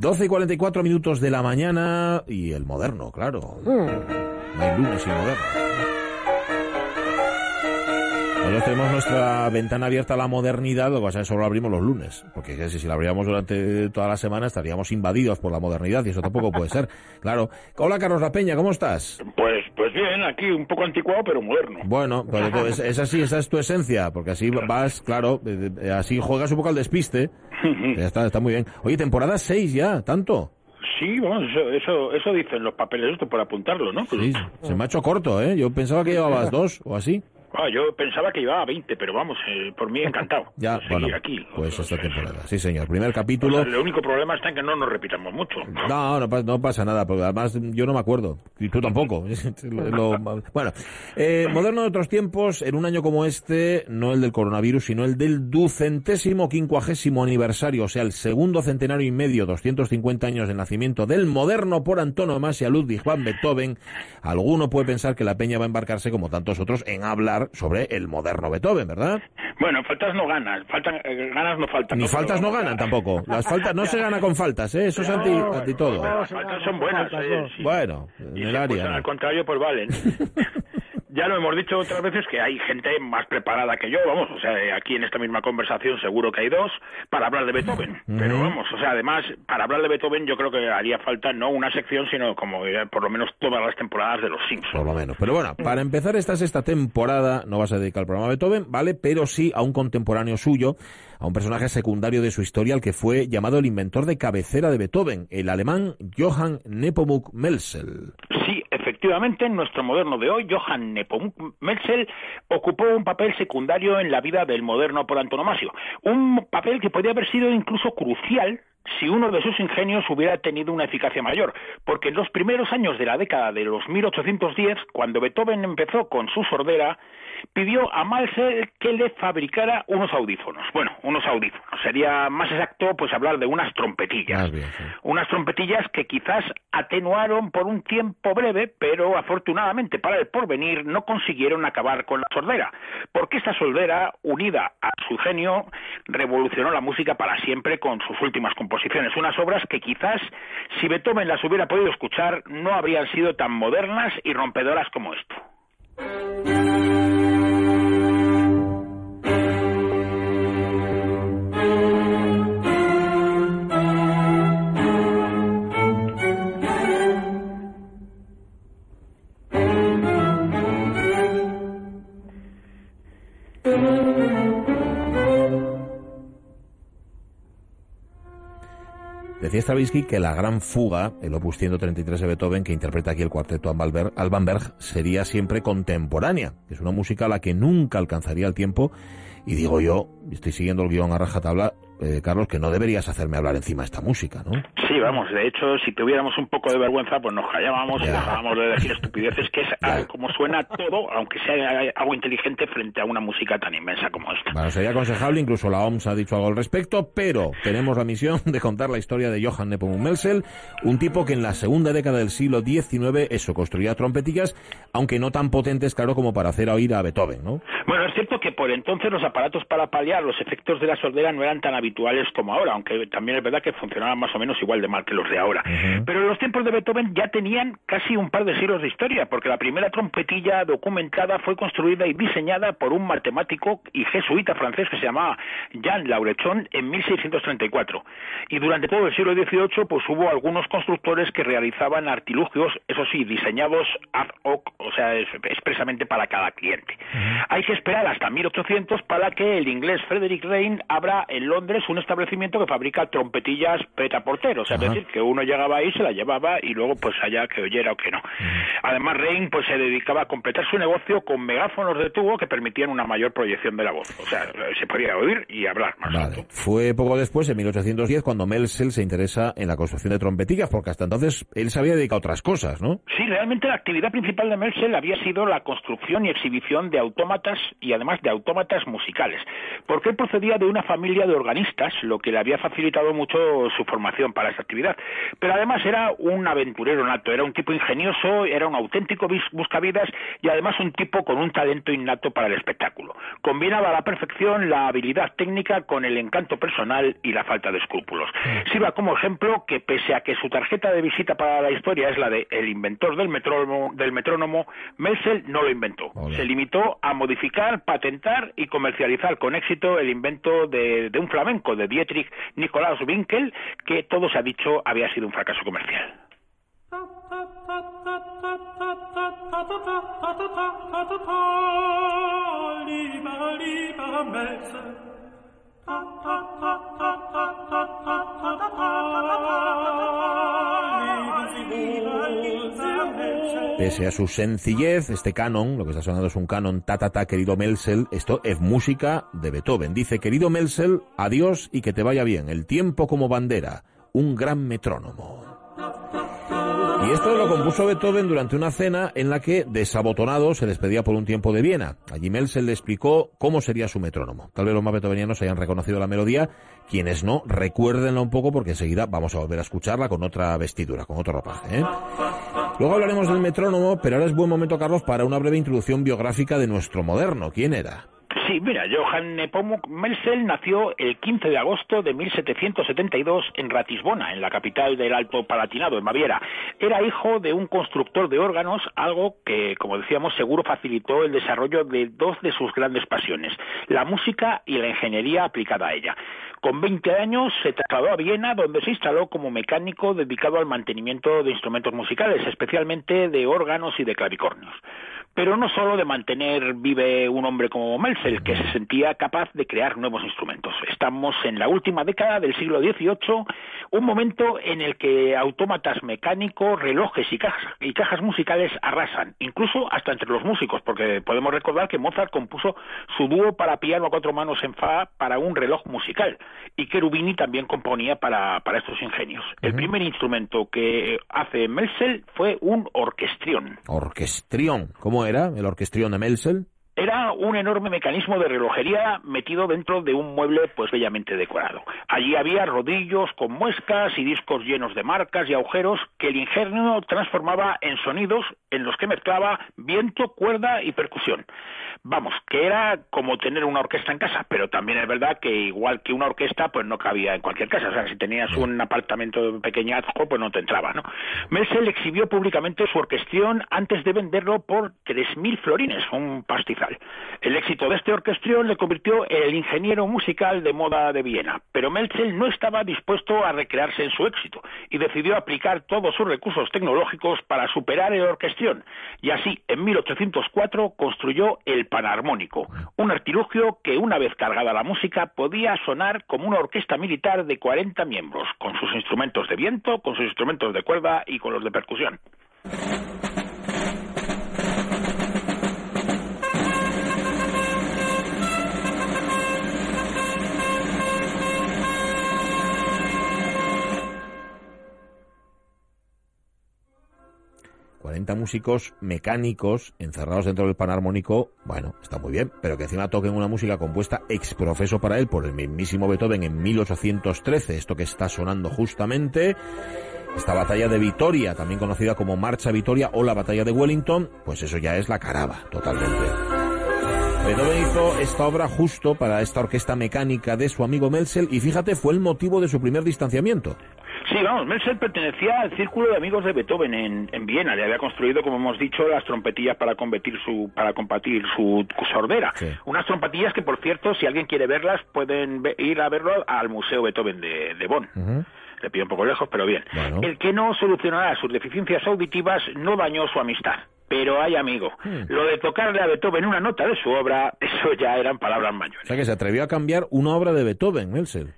12 y 44 minutos de la mañana y el moderno, claro. No hay lunes y moderno. Nosotros tenemos nuestra ventana abierta a la modernidad, lo que pasa es que solo la abrimos los lunes, porque si la abríamos durante toda la semana estaríamos invadidos por la modernidad y eso tampoco puede ser. Claro. Hola Carlos La Peña, ¿cómo estás? Pues, pues bien, aquí un poco anticuado pero moderno. Bueno, pues es, así, esa es tu esencia, porque así vas, claro, eh, eh, así juegas un poco al despiste. ya está, está muy bien. Oye, temporada 6 ya, ¿tanto? Sí, vamos, eso, eso, eso dicen los papeles esto por apuntarlo, ¿no? Sí, se me ha hecho corto, ¿eh? Yo pensaba que llevabas dos o así. Ah, yo pensaba que llevaba 20, pero vamos, eh, por mí encantado. ya, bueno, aquí. Pues esta temporada. Sí, señor. Primer capítulo. el único problema está en que no nos repitamos mucho. No, no, pasa nada, porque además yo no me acuerdo. Y tú tampoco. bueno, eh, moderno de otros tiempos, en un año como este, no el del coronavirus, sino el del ducentésimo quincuagésimo aniversario, o sea, el segundo centenario y medio, 250 años de nacimiento del moderno por antonomasia Ludwig van Beethoven. Alguno puede pensar que la peña va a embarcarse, como tantos otros, en hablar sobre el moderno Beethoven, ¿verdad? Bueno, faltas no ganan, faltan, eh, ganas no faltan. Ni faltas no ganan tampoco. Las faltas no se gana con faltas, ¿eh? Eso es anti, anti todo. Las faltas son buenas. Eh, bueno, en el área. Al contrario, pues valen. ya lo hemos dicho otras veces que hay gente más preparada que yo, vamos, o sea, aquí en esta misma conversación seguro que hay dos para hablar de Beethoven, pero vamos, o sea, además, para hablar de Beethoven yo creo que haría falta no una sección, sino como por lo menos todas las temporadas de los Simpsons. Por lo menos, pero bueno, para empezar esta sexta temporada no vas a dedicar el programa a Beethoven, ¿vale? Pero sí a un contemporáneo suyo, a un personaje secundario de su historia, al que fue llamado el inventor de cabecera de Beethoven, el alemán Johann Nepomuk Melsel. Efectivamente, en nuestro moderno de hoy, Johann Nepomuk Melsel ocupó un papel secundario en la vida del moderno por antonomasio. Un papel que podría haber sido incluso crucial si uno de sus ingenios hubiera tenido una eficacia mayor, porque en los primeros años de la década de los 1810, cuando Beethoven empezó con su sordera, pidió a Malser que le fabricara unos audífonos. Bueno, unos audífonos. Sería más exacto pues hablar de unas trompetillas. Unas trompetillas que quizás atenuaron por un tiempo breve, pero afortunadamente para el porvenir no consiguieron acabar con la sordera, porque esta sordera, unida a su genio, revolucionó la música para siempre con sus últimas composiciones. Unas obras que quizás, si Beethoven las hubiera podido escuchar, no habrían sido tan modernas y rompedoras como esto. Decía Stravinsky que la gran fuga, el opus 133 de Beethoven, que interpreta aquí el cuarteto Alban Berg, sería siempre contemporánea, es una música a la que nunca alcanzaría el tiempo, y digo yo, estoy siguiendo el guion a rajatabla, eh, Carlos, que no deberías hacerme hablar encima de esta música, ¿no? Sí, vamos, de hecho, si tuviéramos un poco de vergüenza, pues nos callábamos y dejábamos de decir estupideces, que es como suena todo, aunque sea algo inteligente frente a una música tan inmensa como esta. Bueno, sería aconsejable, incluso la OMS ha dicho algo al respecto, pero tenemos la misión de contar la historia de Johann Nepomuk Melsel, un tipo que en la segunda década del siglo XIX, eso, construía trompetillas, aunque no tan potentes, claro, como para hacer oír a Beethoven, ¿no? Bueno, es cierto que por entonces los aparatos para paliar los efectos de la sordera no eran tan habituales habituales como ahora, aunque también es verdad que funcionaban más o menos igual de mal que los de ahora. Pero los tiempos de Beethoven ya tenían casi un par de siglos de historia, porque la primera trompetilla documentada fue construida y diseñada por un matemático y jesuita francés que se llamaba Jean Laurechon en 1634. Y durante todo el siglo XVIII pues hubo algunos constructores que realizaban artilugios, eso sí, diseñados ad hoc, o sea, expresamente para cada cliente. Hay que esperar hasta 1800 para que el inglés Frederick Rain abra en Londres es un establecimiento que fabrica trompetillas peta portero, o sea, es decir, que uno llegaba ahí, se la llevaba y luego pues allá que oyera o que no. Además, Rein pues se dedicaba a completar su negocio con megáfonos de tubo que permitían una mayor proyección de la voz, o sea, se podía oír y hablar más vale. Fue poco después, en 1810, cuando Melsel se interesa en la construcción de trompetillas, porque hasta entonces él se había dedicado a otras cosas, ¿no? Sí, realmente la actividad principal de Melsel había sido la construcción y exhibición de autómatas y además de autómatas musicales, porque él procedía de una familia de organistas lo que le había facilitado mucho su formación para esa actividad. Pero además era un aventurero nato, era un tipo ingenioso, era un auténtico buscavidas y además un tipo con un talento innato para el espectáculo. Combinaba a la perfección la habilidad técnica con el encanto personal y la falta de escrúpulos. Sirva como ejemplo que pese a que su tarjeta de visita para la historia es la de el inventor del metrónomo, del metrónomo Melsel no lo inventó. Se limitó a modificar, patentar y comercializar con éxito el invento de, un flamenco, de Dietrich Nikolaus Winkel, que todo se ha dicho había sido un fracaso comercial. Pese a su sencillez, este canon, lo que está sonando es un canon ta ta ta, querido Melsel, esto es música de Beethoven. Dice, querido Melsel, adiós y que te vaya bien. El tiempo como bandera, un gran metrónomo. Y esto lo compuso Beethoven durante una cena en la que, desabotonado, se despedía por un tiempo de Viena. Allí Melsel le explicó cómo sería su metrónomo. Tal vez los más beethovenianos hayan reconocido la melodía, quienes no, recuérdenla un poco porque enseguida vamos a volver a escucharla con otra vestidura, con otro ropaje. ¿eh? Luego hablaremos del metrónomo, pero ahora es buen momento, Carlos, para una breve introducción biográfica de nuestro moderno. ¿Quién era? Sí, mira, Johann Nepomuk Melsel nació el 15 de agosto de 1772 en Ratisbona, en la capital del Alto Palatinado, en Baviera. Era hijo de un constructor de órganos, algo que, como decíamos, seguro facilitó el desarrollo de dos de sus grandes pasiones, la música y la ingeniería aplicada a ella. Con 20 años se trasladó a Viena, donde se instaló como mecánico dedicado al mantenimiento de instrumentos musicales, especialmente de órganos y de clavicornios pero no solo de mantener vive un hombre como Melsel, que se sentía capaz de crear nuevos instrumentos. Estamos en la última década del siglo XVIII, un momento en el que autómatas mecánicos, relojes y cajas, y cajas musicales arrasan, incluso hasta entre los músicos, porque podemos recordar que Mozart compuso su dúo para piano a cuatro manos en Fa para un reloj musical, y Cherubini también componía para, para estos ingenios. El primer instrumento que hace Melsel fue un orquestrión. Orquestrión, ¿cómo era el orquestrión de Melsel? Era un enorme mecanismo de relojería metido dentro de un mueble pues bellamente decorado. Allí había rodillos con muescas y discos llenos de marcas y agujeros que el ingenio transformaba en sonidos en los que mezclaba viento, cuerda y percusión. Vamos, que era como tener una orquesta en casa, pero también es verdad que igual que una orquesta, pues no cabía en cualquier casa. O sea, si tenías un apartamento pequeñazgo, pues no te entraba, ¿no? Melsel exhibió públicamente su orquestrión antes de venderlo por 3.000 florines, un pastizal. El éxito de este orquestrión le convirtió en el ingeniero musical de moda de Viena, pero Melchel no estaba dispuesto a recrearse en su éxito y decidió aplicar todos sus recursos tecnológicos para superar el orquestrión y así en 1804 construyó el panarmónico, un artilugio que una vez cargada la música podía sonar como una orquesta militar de 40 miembros, con sus instrumentos de viento, con sus instrumentos de cuerda y con los de percusión. 40 músicos mecánicos encerrados dentro del panarmónico, bueno, está muy bien, pero que encima toquen una música compuesta ex profeso para él por el mismísimo Beethoven en 1813, esto que está sonando justamente, esta batalla de Vitoria, también conocida como Marcha Vitoria o la batalla de Wellington, pues eso ya es la caraba, totalmente. Beethoven hizo esta obra justo para esta orquesta mecánica de su amigo Melsel y fíjate, fue el motivo de su primer distanciamiento. Sí, vamos, Melsel pertenecía al círculo de amigos de Beethoven en, en, Viena. Le había construido, como hemos dicho, las trompetillas para combatir su, para combatir su, sordera. Unas trompetillas que, por cierto, si alguien quiere verlas, pueden ir a verlo al Museo Beethoven de, de Bonn. Le pido un poco lejos, pero bien. El que no solucionara sus deficiencias auditivas no dañó su amistad. Pero hay amigo, hmm. lo de tocarle a Beethoven una nota de su obra, eso ya eran palabras mayores. O sea que se atrevió a cambiar una obra de Beethoven, Melsel.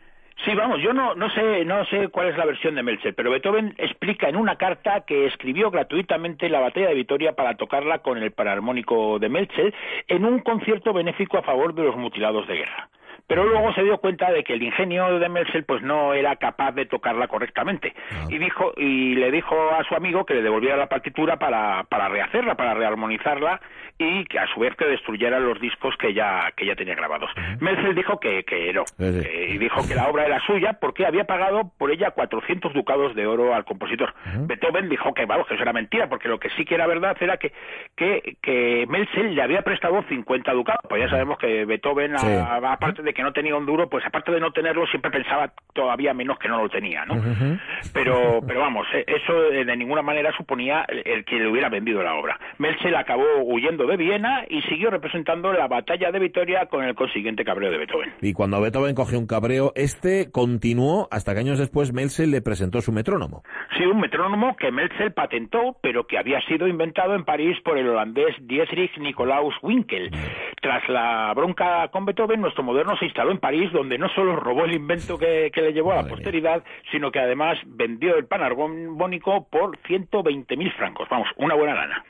Sí, vamos, yo no, no, sé, no sé cuál es la versión de Meltzer, pero Beethoven explica en una carta que escribió gratuitamente la batalla de Vitoria para tocarla con el pararmónico de Meltzer en un concierto benéfico a favor de los mutilados de guerra pero luego se dio cuenta de que el ingenio de Melsel pues no era capaz de tocarla correctamente Ah. y dijo y le dijo a su amigo que le devolviera la partitura para, para rehacerla, para rearmonizarla y que a su vez que destruyera los discos que ya que ya tenía grabados. Melsel dijo que, que no Sí, eh, y dijo que la obra era suya porque había pagado por ella 400 ducados de oro al compositor. Beethoven dijo que vamos que eso era mentira porque lo que sí que era verdad era que que, que le había prestado 50 ducados. Pues ya sabemos que Beethoven Sí. aparte de que no tenía un duro, pues aparte de no tenerlo siempre pensaba todavía menos que no lo tenía, ¿no? Pero pero vamos, eh, eso eh, de ninguna manera suponía el, que le hubiera vendido la obra. Melsel acabó huyendo de Viena y siguió representando la batalla de Vitoria con el consiguiente cabreo de Beethoven. Y cuando Beethoven cogió un cabreo, este continuó hasta que años después Melsel le presentó su metrónomo. Sí, un metrónomo que Melsel patentó, pero que había sido inventado en París por el holandés Dietrich Nicolaus Winkel. Tras la bronca con Beethoven, nuestro moderno se instaló en París, donde no solo robó el invento que, que le llevó a la mía. posteridad, sino que además vendió el panargónico por 120.000 francos. Vamos, una buena lana.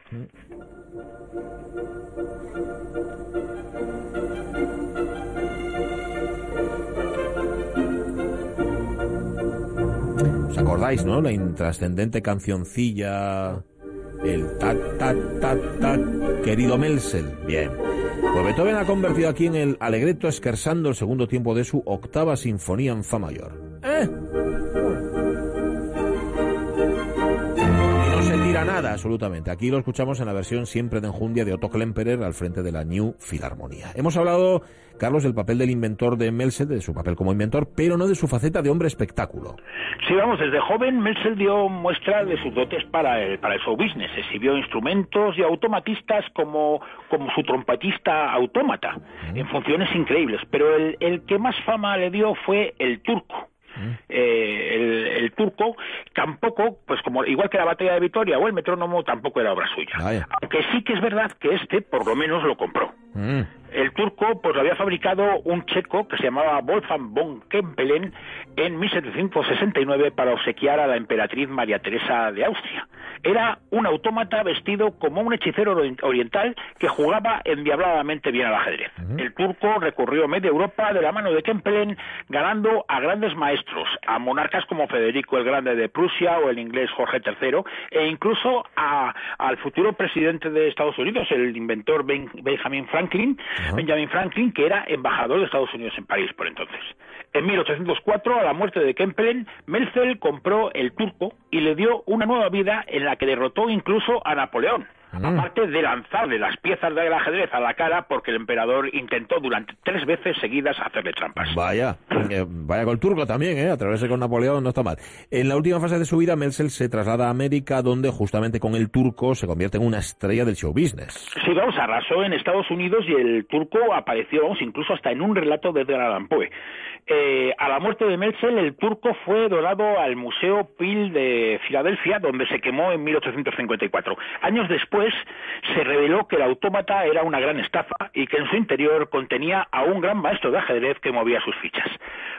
¿Os acordáis, no? La intrascendente cancioncilla, el tat, tat, tat, tat, querido Melsel. Bien. Pues Beethoven ha convertido aquí en el Alegretto esquersando el segundo tiempo de su octava sinfonía en fa mayor. Tira nada, absolutamente. Aquí lo escuchamos en la versión siempre de enjundia de Otto Klemperer al frente de la New Filarmonía. Hemos hablado, Carlos, del papel del inventor de Melsel, de su papel como inventor, pero no de su faceta de hombre espectáculo. Sí, vamos, desde joven Melsel dio muestra de sus dotes para el, para el show business. Exhibió instrumentos y automatistas como, como su trompetista autómata, en funciones increíbles. Pero el, el que más fama le dio fue el turco. Eh, el, el turco tampoco, pues como igual que la batalla de Vitoria o el metrónomo, tampoco era obra suya. Vaya. Aunque sí que es verdad que este, por lo menos, lo compró. Mm. El turco pues lo había fabricado un checo que se llamaba Wolfgang von Kempelen en 1769 para obsequiar a la emperatriz María Teresa de Austria. Era un autómata vestido como un hechicero ori- oriental que jugaba endiabladamente bien al ajedrez. El turco recorrió media Europa de la mano de Kempelen, ganando a grandes maestros, a monarcas como Federico el Grande de Prusia o el inglés Jorge III, e incluso a- al futuro presidente de Estados Unidos, el inventor Ben- Benjamin Franklin, Benjamin Franklin, que era embajador de Estados Unidos en París por entonces. En 1804, a la muerte de Kempelen, Melzel compró el turco y le dio una nueva vida en la que derrotó incluso a Napoleón. Aparte de lanzarle las piezas del ajedrez a la cara porque el emperador intentó durante tres veces seguidas hacerle trampas. Vaya, eh, vaya con el turco también, ¿eh? Atreverse con Napoleón no está mal. En la última fase de su vida, Melsel se traslada a América, donde justamente con el turco se convierte en una estrella del show business. Sí, vamos, arrasó en Estados Unidos y el turco apareció, vamos, incluso hasta en un relato de Edgar Allan Poe. Eh, a la muerte de Melzel, el turco fue donado al Museo Peel de Filadelfia, donde se quemó en 1854. Años después se reveló que el autómata era una gran estafa y que en su interior contenía a un gran maestro de ajedrez que movía sus fichas.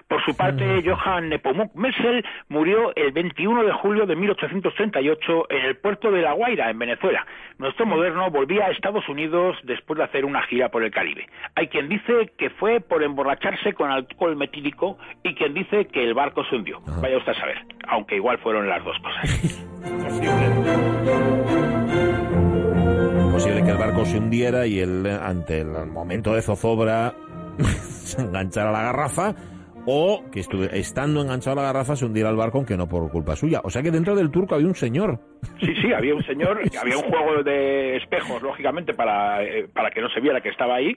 Por su parte, Johann Nepomuk Melzel murió el 21 de julio de 1838 en el puerto de La Guaira, en Venezuela. Nuestro moderno volvía a Estados Unidos después de hacer una gira por el Caribe. Hay quien dice que fue por emborracharse con alcohol metílico y quien dice que el barco se hundió. Vaya usted a saber, aunque igual fueron las dos cosas. Posible que el barco se hundiera y él, ante el momento de zozobra, se enganchara la garrafa o que estuve, estando enganchado a la garrafa se hundiera el barco, aunque no por culpa suya. O sea que dentro del turco había un señor. Sí, sí, había un señor, había un juego de espejos, lógicamente, para, eh, para que no se viera que estaba ahí.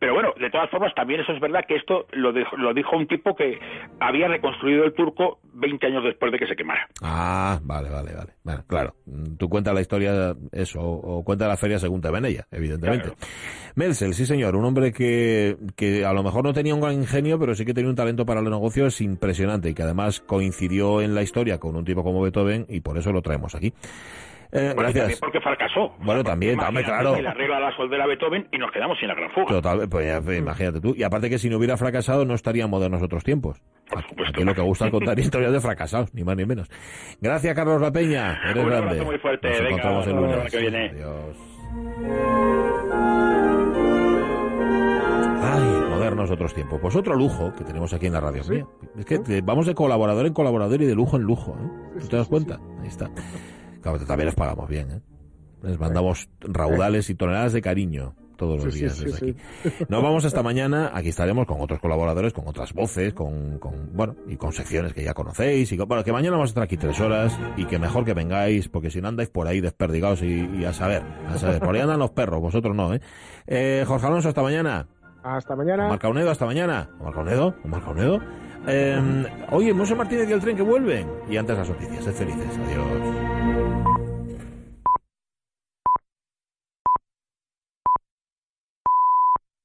Pero bueno, de todas formas, también eso es verdad que esto lo dijo, lo dijo un tipo que había reconstruido el turco 20 años después de que se quemara. Ah, vale, vale, vale. Bueno, claro, mm, tú cuentas la historia, eso, o cuenta la feria según te ven ella, evidentemente. Claro. Sí señor, un hombre que, que a lo mejor no tenía un gran ingenio, pero sí que tenía un talento para los negocios impresionante y que además coincidió en la historia con un tipo como Beethoven y por eso lo traemos aquí. Eh, Bueno, y también gracias. porque fracasó. Bueno, también, también, Imagínate claro. que Le arregla la soldera a Beethoven y nos quedamos sin la gran fuga. Total, pues ya, pues, imagínate tú. Y aparte que si no hubiera fracasado no estaríamos de nosotros tiempos. Por Aquí, supuesto. aquí lo que gusta es contar historias de fracasados, ni más ni menos. Gracias, Carlos La Peña. Eres Un abrazo grande. muy fuerte. Nos Venga, encontramos el la lunes. que viene. Adiós. Ay, moderno modernos otros tiempos. Pues otro lujo que tenemos aquí en la radio. es que vamos de colaborador en colaborador y de lujo en lujo. ¿eh? ¿Te das cuenta? Ahí está. Claro, también les pagamos bien. ¿eh? Les mandamos raudales y toneladas de cariño todos los días desde aquí. Nos vamos hasta mañana, aquí estaremos con otros colaboradores, con otras voces, con, con, bueno, y con secciones que ya conocéis, y bueno, que mañana vamos a estar aquí tres horas, y que mejor que vengáis, porque si no andáis por ahí desperdigados y, a saber, a saber, por ahí andan los perros, vosotros no, ¿eh? eh Jorge Alonso, hasta mañana. Hasta mañana. Marca Unedo, hasta mañana. Marca Unedo, Marca Unedo. Eh, oye, Monse Martínez y el tren que vuelven. Y antes las noticias, sed felices. Adiós.